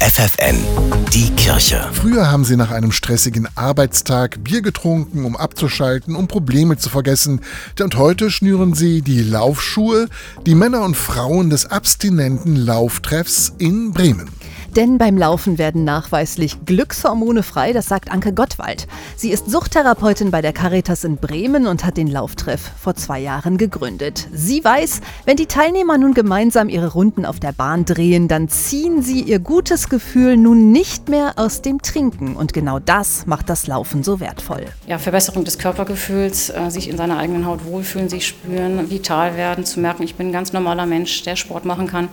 FFN, die Kirche. Früher haben sie nach einem stressigen Arbeitstag Bier getrunken, um abzuschalten, um Probleme zu vergessen. Und heute schnüren sie die Laufschuhe, die Männer und Frauen des abstinenten Lauftreffs in Bremen. Denn beim Laufen werden nachweislich Glückshormone frei, das sagt Anke Gottwald. Sie ist Suchttherapeutin bei der Caritas in Bremen und hat den Lauftreff vor zwei Jahren gegründet. Sie weiß, wenn die Teilnehmer nun gemeinsam ihre Runden auf der Bahn drehen, dann ziehen sie ihr gutes Gefühl nun nicht mehr aus dem Trinken. Und genau das macht das Laufen so wertvoll. Ja, Verbesserung des Körpergefühls, äh, sich in seiner eigenen Haut wohlfühlen, sich spüren, vital werden, zu merken, ich bin ein ganz normaler Mensch, der Sport machen kann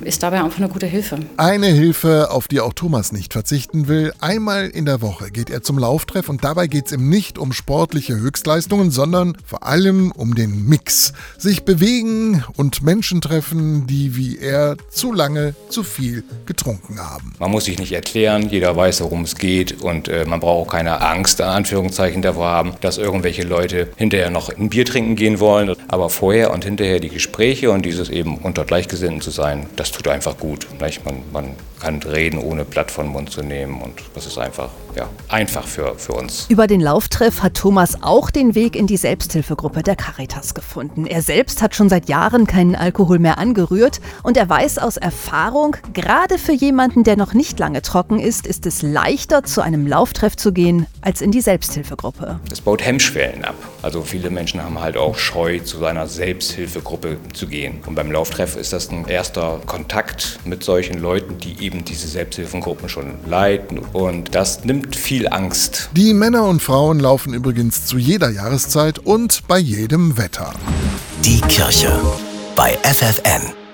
ist dabei einfach eine gute Hilfe. Eine Hilfe, auf die auch Thomas nicht verzichten will. Einmal in der Woche geht er zum Lauftreff und dabei geht es ihm nicht um sportliche Höchstleistungen, sondern vor allem um den Mix. Sich bewegen und Menschen treffen, die wie er zu lange zu viel getrunken haben. Man muss sich nicht erklären, jeder weiß, worum es geht und äh, man braucht keine Angst, an Anführungszeichen, davor haben, dass irgendwelche Leute hinterher noch ein Bier trinken gehen wollen. Aber vorher und hinterher die Gespräche und dieses eben unter Gleichgesinnten zu sein, das das tut einfach gut. Man, man kann reden, ohne Blatt von Mund zu nehmen und das ist einfach, ja, einfach für, für uns. Über den Lauftreff hat Thomas auch den Weg in die Selbsthilfegruppe der Caritas gefunden. Er selbst hat schon seit Jahren keinen Alkohol mehr angerührt und er weiß aus Erfahrung, gerade für jemanden, der noch nicht lange trocken ist, ist es leichter, zu einem Lauftreff zu gehen, als in die Selbsthilfegruppe. Das baut Hemmschwellen ab. Also viele Menschen haben halt auch Scheu, zu seiner Selbsthilfegruppe zu gehen. Und beim Lauftreff ist das ein erster Kontakt mit solchen Leuten, die eben diese Selbsthilfegruppen schon leiten. Und das nimmt viel Angst. Die Männer und Frauen laufen übrigens zu jeder Jahreszeit und bei jedem Wetter. Die Kirche bei FFN.